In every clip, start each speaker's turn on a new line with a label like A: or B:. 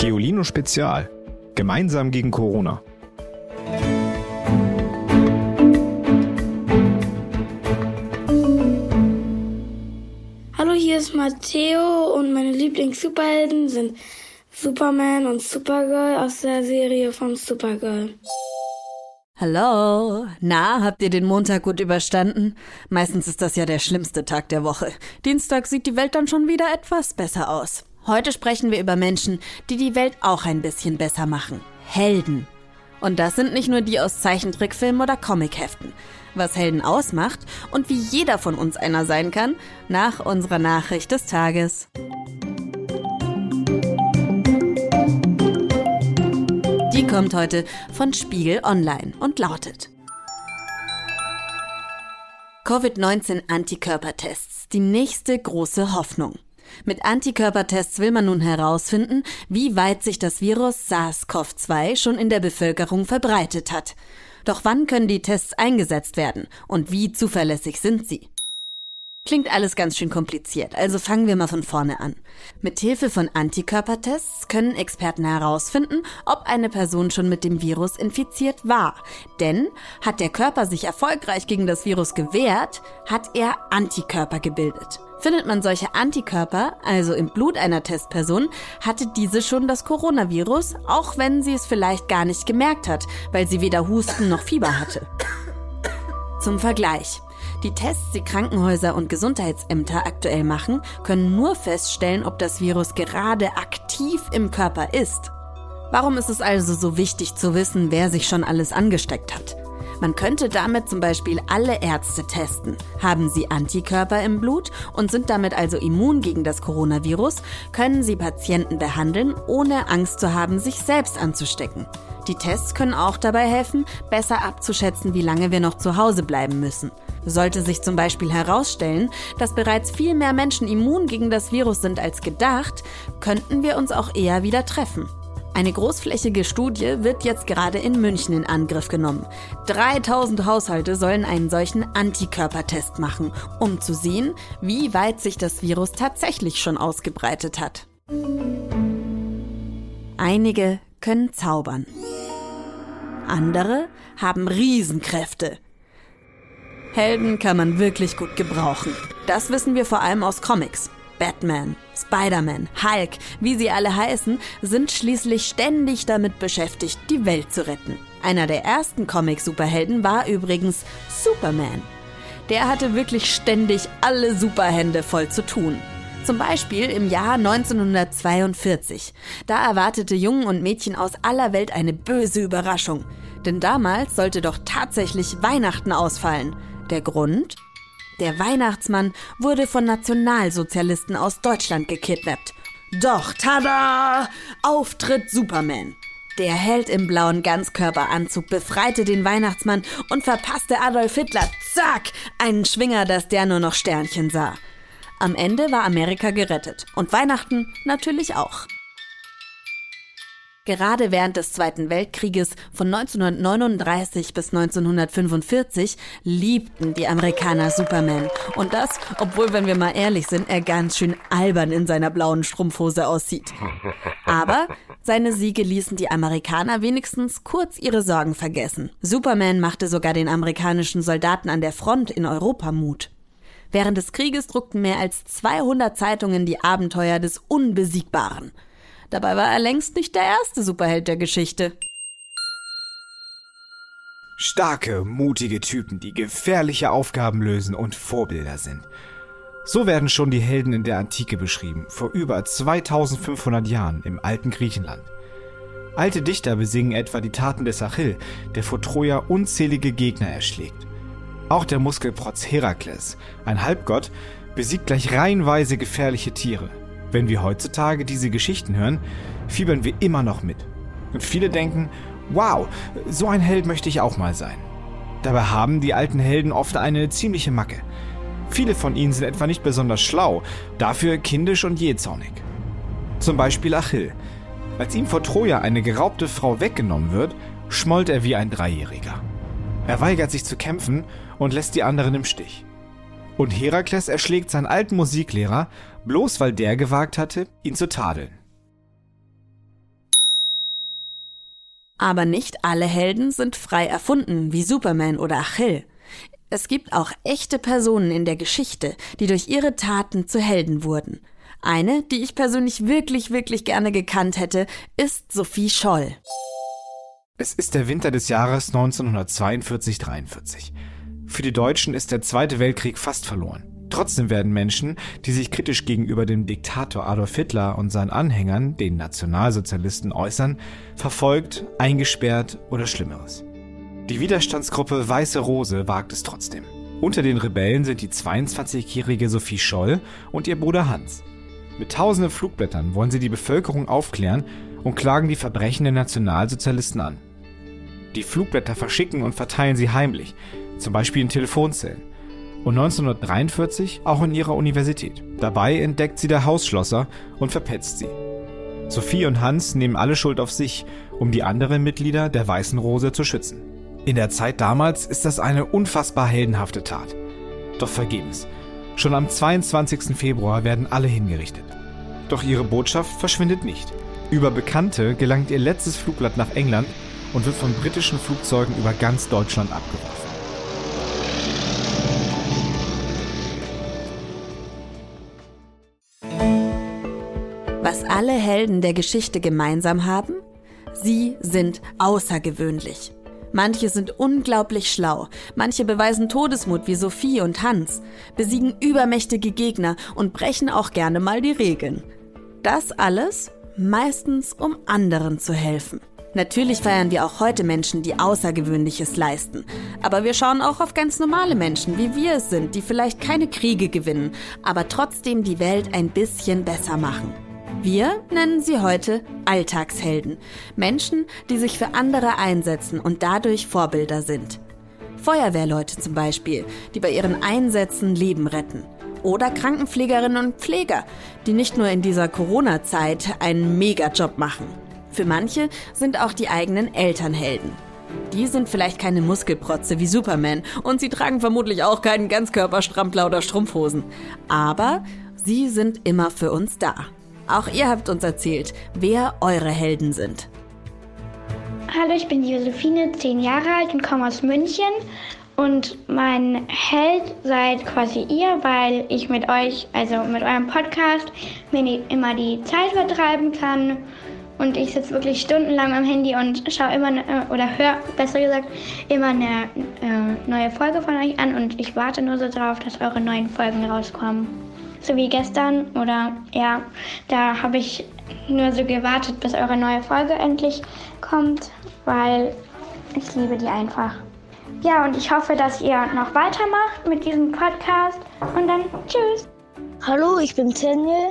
A: Geolino Spezial. Gemeinsam gegen Corona.
B: Hallo, hier ist Matteo und meine Lieblings-Superhelden sind Superman und Supergirl aus der Serie von Supergirl.
C: Hallo, na, habt ihr den Montag gut überstanden? Meistens ist das ja der schlimmste Tag der Woche. Dienstag sieht die Welt dann schon wieder etwas besser aus. Heute sprechen wir über Menschen, die die Welt auch ein bisschen besser machen. Helden. Und das sind nicht nur die aus Zeichentrickfilmen oder Comicheften. Was Helden ausmacht und wie jeder von uns einer sein kann, nach unserer Nachricht des Tages. Die kommt heute von Spiegel Online und lautet Covid-19-Antikörpertests, die nächste große Hoffnung. Mit Antikörpertests will man nun herausfinden, wie weit sich das Virus SARS-CoV-2 schon in der Bevölkerung verbreitet hat. Doch wann können die Tests eingesetzt werden und wie zuverlässig sind sie? Klingt alles ganz schön kompliziert, also fangen wir mal von vorne an. Mit Hilfe von Antikörpertests können Experten herausfinden, ob eine Person schon mit dem Virus infiziert war. Denn hat der Körper sich erfolgreich gegen das Virus gewehrt, hat er Antikörper gebildet. Findet man solche Antikörper, also im Blut einer Testperson, hatte diese schon das Coronavirus, auch wenn sie es vielleicht gar nicht gemerkt hat, weil sie weder Husten noch Fieber hatte. Zum Vergleich. Die Tests, die Krankenhäuser und Gesundheitsämter aktuell machen, können nur feststellen, ob das Virus gerade aktiv im Körper ist. Warum ist es also so wichtig zu wissen, wer sich schon alles angesteckt hat? Man könnte damit zum Beispiel alle Ärzte testen. Haben sie Antikörper im Blut und sind damit also immun gegen das Coronavirus, können sie Patienten behandeln, ohne Angst zu haben, sich selbst anzustecken. Die Tests können auch dabei helfen, besser abzuschätzen, wie lange wir noch zu Hause bleiben müssen. Sollte sich zum Beispiel herausstellen, dass bereits viel mehr Menschen immun gegen das Virus sind als gedacht, könnten wir uns auch eher wieder treffen. Eine großflächige Studie wird jetzt gerade in München in Angriff genommen. 3000 Haushalte sollen einen solchen Antikörpertest machen, um zu sehen, wie weit sich das Virus tatsächlich schon ausgebreitet hat. Einige können zaubern. Andere haben Riesenkräfte. Helden kann man wirklich gut gebrauchen. Das wissen wir vor allem aus Comics. Batman, Spider-Man, Hulk, wie sie alle heißen, sind schließlich ständig damit beschäftigt, die Welt zu retten. Einer der ersten Comic-Superhelden war übrigens Superman. Der hatte wirklich ständig alle Superhände voll zu tun. Zum Beispiel im Jahr 1942. Da erwartete Jungen und Mädchen aus aller Welt eine böse Überraschung. Denn damals sollte doch tatsächlich Weihnachten ausfallen. Der Grund? Der Weihnachtsmann wurde von Nationalsozialisten aus Deutschland gekidnappt. Doch, tada! Auftritt Superman. Der Held im blauen Ganzkörperanzug befreite den Weihnachtsmann und verpasste Adolf Hitler, zack, einen Schwinger, dass der nur noch Sternchen sah. Am Ende war Amerika gerettet und Weihnachten natürlich auch. Gerade während des Zweiten Weltkrieges von 1939 bis 1945 liebten die Amerikaner Superman. Und das, obwohl, wenn wir mal ehrlich sind, er ganz schön albern in seiner blauen Strumpfhose aussieht. Aber seine Siege ließen die Amerikaner wenigstens kurz ihre Sorgen vergessen. Superman machte sogar den amerikanischen Soldaten an der Front in Europa Mut. Während des Krieges druckten mehr als 200 Zeitungen die Abenteuer des Unbesiegbaren. Dabei war er längst nicht der erste Superheld der Geschichte.
A: Starke, mutige Typen, die gefährliche Aufgaben lösen und Vorbilder sind. So werden schon die Helden in der Antike beschrieben, vor über 2500 Jahren im alten Griechenland. Alte Dichter besingen etwa die Taten des Achill, der vor Troja unzählige Gegner erschlägt. Auch der Muskelprotz Herakles, ein Halbgott, besiegt gleich reihenweise gefährliche Tiere. Wenn wir heutzutage diese Geschichten hören, fiebern wir immer noch mit. Und viele denken, wow, so ein Held möchte ich auch mal sein. Dabei haben die alten Helden oft eine ziemliche Macke. Viele von ihnen sind etwa nicht besonders schlau, dafür kindisch und jähzornig. Zum Beispiel Achill. Als ihm vor Troja eine geraubte Frau weggenommen wird, schmollt er wie ein Dreijähriger. Er weigert sich zu kämpfen und lässt die anderen im Stich. Und Herakles erschlägt seinen alten Musiklehrer, bloß weil der gewagt hatte, ihn zu tadeln.
C: Aber nicht alle Helden sind frei erfunden, wie Superman oder Achill. Es gibt auch echte Personen in der Geschichte, die durch ihre Taten zu Helden wurden. Eine, die ich persönlich wirklich, wirklich gerne gekannt hätte, ist Sophie Scholl.
A: Es ist der Winter des Jahres 1942-43. Für die Deutschen ist der Zweite Weltkrieg fast verloren. Trotzdem werden Menschen, die sich kritisch gegenüber dem Diktator Adolf Hitler und seinen Anhängern, den Nationalsozialisten, äußern, verfolgt, eingesperrt oder Schlimmeres. Die Widerstandsgruppe Weiße Rose wagt es trotzdem. Unter den Rebellen sind die 22-jährige Sophie Scholl und ihr Bruder Hans. Mit tausenden Flugblättern wollen sie die Bevölkerung aufklären und klagen die Verbrechen der Nationalsozialisten an. Die Flugblätter verschicken und verteilen sie heimlich, zum Beispiel in Telefonzellen und 1943 auch in ihrer Universität. Dabei entdeckt sie der Hausschlosser und verpetzt sie. Sophie und Hans nehmen alle Schuld auf sich, um die anderen Mitglieder der Weißen Rose zu schützen. In der Zeit damals ist das eine unfassbar heldenhafte Tat. Doch vergebens. Schon am 22. Februar werden alle hingerichtet. Doch ihre Botschaft verschwindet nicht. Über Bekannte gelangt ihr letztes Flugblatt nach England und wird von britischen Flugzeugen über ganz Deutschland abgeworfen.
C: Alle Helden der Geschichte gemeinsam haben? Sie sind außergewöhnlich. Manche sind unglaublich schlau, manche beweisen Todesmut wie Sophie und Hans, besiegen übermächtige Gegner und brechen auch gerne mal die Regeln. Das alles meistens um anderen zu helfen. Natürlich feiern wir auch heute Menschen, die Außergewöhnliches leisten. Aber wir schauen auch auf ganz normale Menschen, wie wir es sind, die vielleicht keine Kriege gewinnen, aber trotzdem die Welt ein bisschen besser machen. Wir nennen sie heute Alltagshelden. Menschen, die sich für andere einsetzen und dadurch Vorbilder sind. Feuerwehrleute zum Beispiel, die bei ihren Einsätzen Leben retten. Oder Krankenpflegerinnen und Pfleger, die nicht nur in dieser Corona-Zeit einen Megajob machen. Für manche sind auch die eigenen Eltern Helden. Die sind vielleicht keine Muskelprotze wie Superman und sie tragen vermutlich auch keinen Ganzkörperstrampler oder Strumpfhosen. Aber sie sind immer für uns da. Auch ihr habt uns erzählt, wer eure Helden sind.
D: Hallo, ich bin Josephine, zehn Jahre alt und komme aus München. Und mein Held seid quasi ihr, weil ich mit euch, also mit eurem Podcast, mir immer die Zeit vertreiben kann. Und ich sitze wirklich stundenlang am Handy und schaue immer, ne, oder höre, besser gesagt, immer eine äh, neue Folge von euch an. Und ich warte nur so drauf, dass eure neuen Folgen rauskommen so wie gestern oder ja, da habe ich nur so gewartet, bis eure neue Folge endlich kommt, weil ich liebe die einfach. Ja, und ich hoffe, dass ihr noch weitermacht mit diesem Podcast und dann tschüss.
E: Hallo, ich bin Daniel,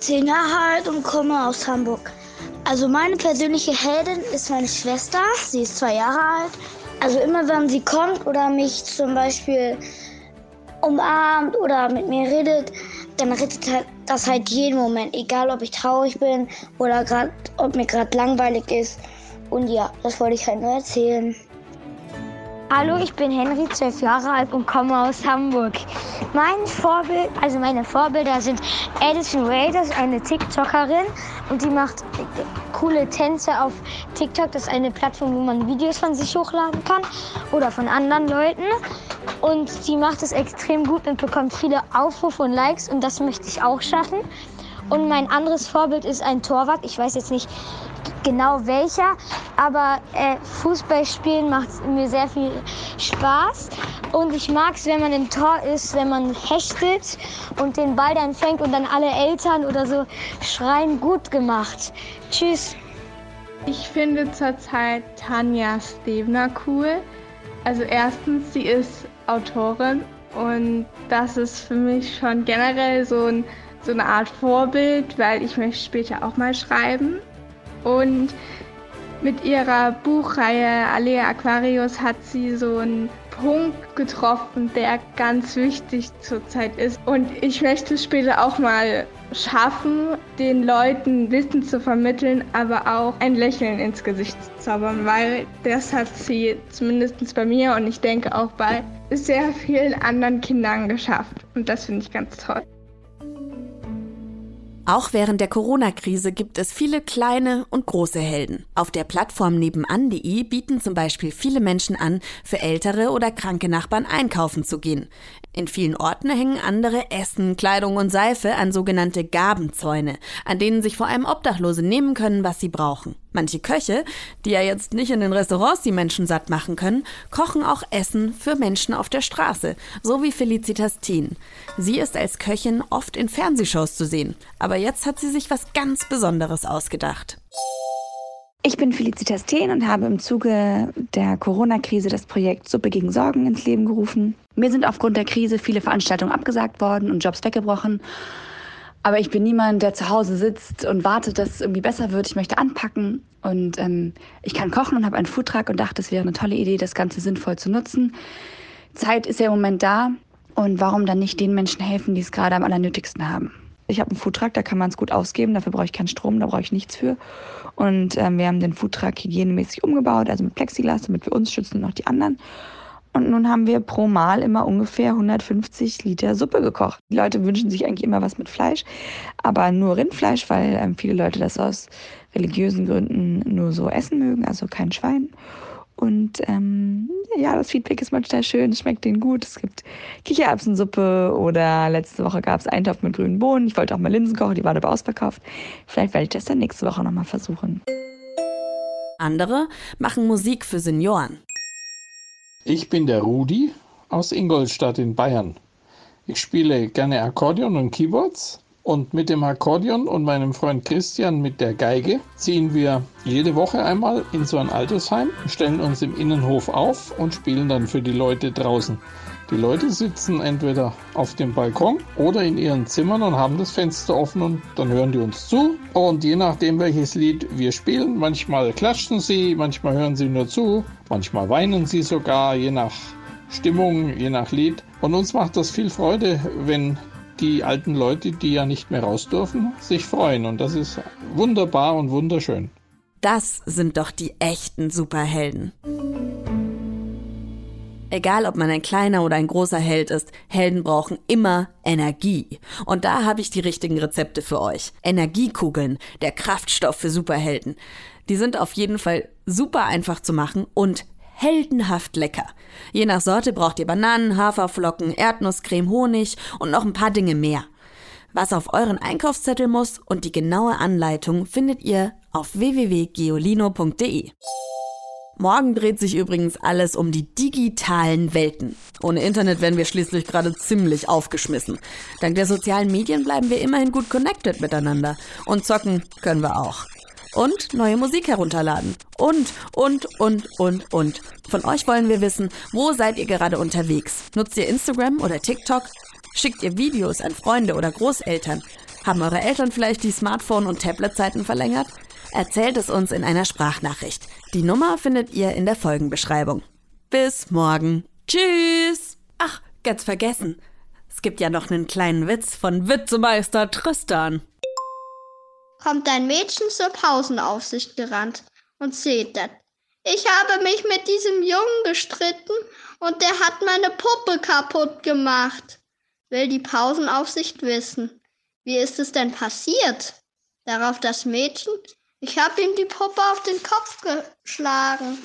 E: 10 Jahre alt und komme aus Hamburg. Also meine persönliche Heldin ist meine Schwester, sie ist zwei Jahre alt. Also immer wenn sie kommt oder mich zum Beispiel umarmt oder mit mir redet, dann rettet halt das halt jeden Moment, egal ob ich traurig bin oder grad, ob mir gerade langweilig ist. Und ja, das wollte ich halt nur erzählen.
F: Hallo, ich bin Henry, zwölf Jahre alt und komme aus Hamburg. Mein Vorbild, also meine Vorbilder sind Edison Ray, das ist eine TikTokerin und die macht coole Tänze auf TikTok. Das ist eine Plattform, wo man Videos von sich hochladen kann oder von anderen Leuten. Und sie macht es extrem gut und bekommt viele Aufrufe und Likes und das möchte ich auch schaffen. Und mein anderes Vorbild ist ein Torwart. Ich weiß jetzt nicht genau welcher, aber äh, Fußballspielen macht mir sehr viel Spaß. Und ich mag es, wenn man im Tor ist, wenn man hechtet und den Ball dann fängt und dann alle Eltern oder so schreien, gut gemacht. Tschüss.
G: Ich finde zurzeit Tanja Stevner cool. Also erstens, sie ist Autorin und das ist für mich schon generell so, ein, so eine Art Vorbild, weil ich möchte später auch mal schreiben. Und mit ihrer Buchreihe Alea Aquarius hat sie so einen Punkt getroffen, der ganz wichtig zurzeit ist. Und ich möchte später auch mal schaffen, den Leuten Wissen zu vermitteln, aber auch ein Lächeln ins Gesicht zu zaubern, weil das hat sie zumindest bei mir und ich denke auch bei sehr vielen anderen Kindern geschafft. Und das finde ich ganz toll.
C: Auch während der Corona-Krise gibt es viele kleine und große Helden. Auf der Plattform nebenan.de bieten zum Beispiel viele Menschen an, für ältere oder kranke Nachbarn einkaufen zu gehen. In vielen Orten hängen andere Essen, Kleidung und Seife an sogenannte Gabenzäune, an denen sich vor allem Obdachlose nehmen können, was sie brauchen. Manche Köche, die ja jetzt nicht in den Restaurants die Menschen satt machen können, kochen auch Essen für Menschen auf der Straße, so wie Felicitas Thien. Sie ist als Köchin oft in Fernsehshows zu sehen, aber jetzt hat sie sich was ganz Besonderes ausgedacht.
H: Ich bin Felicitas Thien und habe im Zuge der Corona-Krise das Projekt Suppe gegen Sorgen ins Leben gerufen. Mir sind aufgrund der Krise viele Veranstaltungen abgesagt worden und Jobs weggebrochen. Aber ich bin niemand, der zu Hause sitzt und wartet, dass es irgendwie besser wird. Ich möchte anpacken und ähm, ich kann kochen und habe einen Foodtruck und dachte, es wäre eine tolle Idee, das Ganze sinnvoll zu nutzen. Zeit ist ja im Moment da und warum dann nicht den Menschen helfen, die es gerade am allernötigsten haben? Ich habe einen Foodtruck, da kann man es gut ausgeben, dafür brauche ich keinen Strom, da brauche ich nichts für. Und ähm, wir haben den Foodtruck hygienemäßig umgebaut, also mit Plexiglas, damit wir uns schützen und auch die anderen. Und nun haben wir pro Mal immer ungefähr 150 Liter Suppe gekocht. Die Leute wünschen sich eigentlich immer was mit Fleisch, aber nur Rindfleisch, weil ähm, viele Leute das aus religiösen Gründen nur so essen mögen, also kein Schwein. Und ähm, ja, das Feedback ist manchmal schön, es schmeckt denen gut. Es gibt Kichererbsensuppe oder letzte Woche gab es Eintopf mit grünen Bohnen. Ich wollte auch mal Linsen kochen, die waren aber ausverkauft. Vielleicht werde ich das dann nächste Woche nochmal versuchen.
C: Andere machen Musik für Senioren.
I: Ich bin der Rudi aus Ingolstadt in Bayern. Ich spiele gerne Akkordeon und Keyboards und mit dem Akkordeon und meinem Freund Christian mit der Geige ziehen wir jede Woche einmal in so ein Altersheim, stellen uns im Innenhof auf und spielen dann für die Leute draußen. Die Leute sitzen entweder auf dem Balkon oder in ihren Zimmern und haben das Fenster offen und dann hören die uns zu. Und je nachdem, welches Lied wir spielen, manchmal klatschen sie, manchmal hören sie nur zu, manchmal weinen sie sogar, je nach Stimmung, je nach Lied. Und uns macht das viel Freude, wenn die alten Leute, die ja nicht mehr raus dürfen, sich freuen. Und das ist wunderbar und wunderschön.
C: Das sind doch die echten Superhelden. Egal, ob man ein kleiner oder ein großer Held ist, Helden brauchen immer Energie. Und da habe ich die richtigen Rezepte für euch. Energiekugeln, der Kraftstoff für Superhelden. Die sind auf jeden Fall super einfach zu machen und heldenhaft lecker. Je nach Sorte braucht ihr Bananen, Haferflocken, Erdnusscreme, Honig und noch ein paar Dinge mehr. Was auf euren Einkaufszettel muss und die genaue Anleitung findet ihr auf www.geolino.de. Morgen dreht sich übrigens alles um die digitalen Welten. Ohne Internet werden wir schließlich gerade ziemlich aufgeschmissen. Dank der sozialen Medien bleiben wir immerhin gut connected miteinander. Und zocken können wir auch und neue Musik herunterladen. Und, und, und, und, und. Von euch wollen wir wissen, wo seid ihr gerade unterwegs? Nutzt ihr Instagram oder TikTok? Schickt ihr Videos an Freunde oder Großeltern? Haben eure Eltern vielleicht die Smartphone- und Tabletzeiten verlängert? Erzählt es uns in einer Sprachnachricht. Die Nummer findet ihr in der Folgenbeschreibung. Bis morgen. Tschüss. Ach, ganz vergessen. Es gibt ja noch einen kleinen Witz von Witzemeister Tristan
J: kommt ein Mädchen zur Pausenaufsicht gerannt und zetert. Ich habe mich mit diesem Jungen gestritten und der hat meine Puppe kaputt gemacht. Will die Pausenaufsicht wissen. Wie ist es denn passiert? Darauf das Mädchen. Ich habe ihm die Puppe auf den Kopf geschlagen.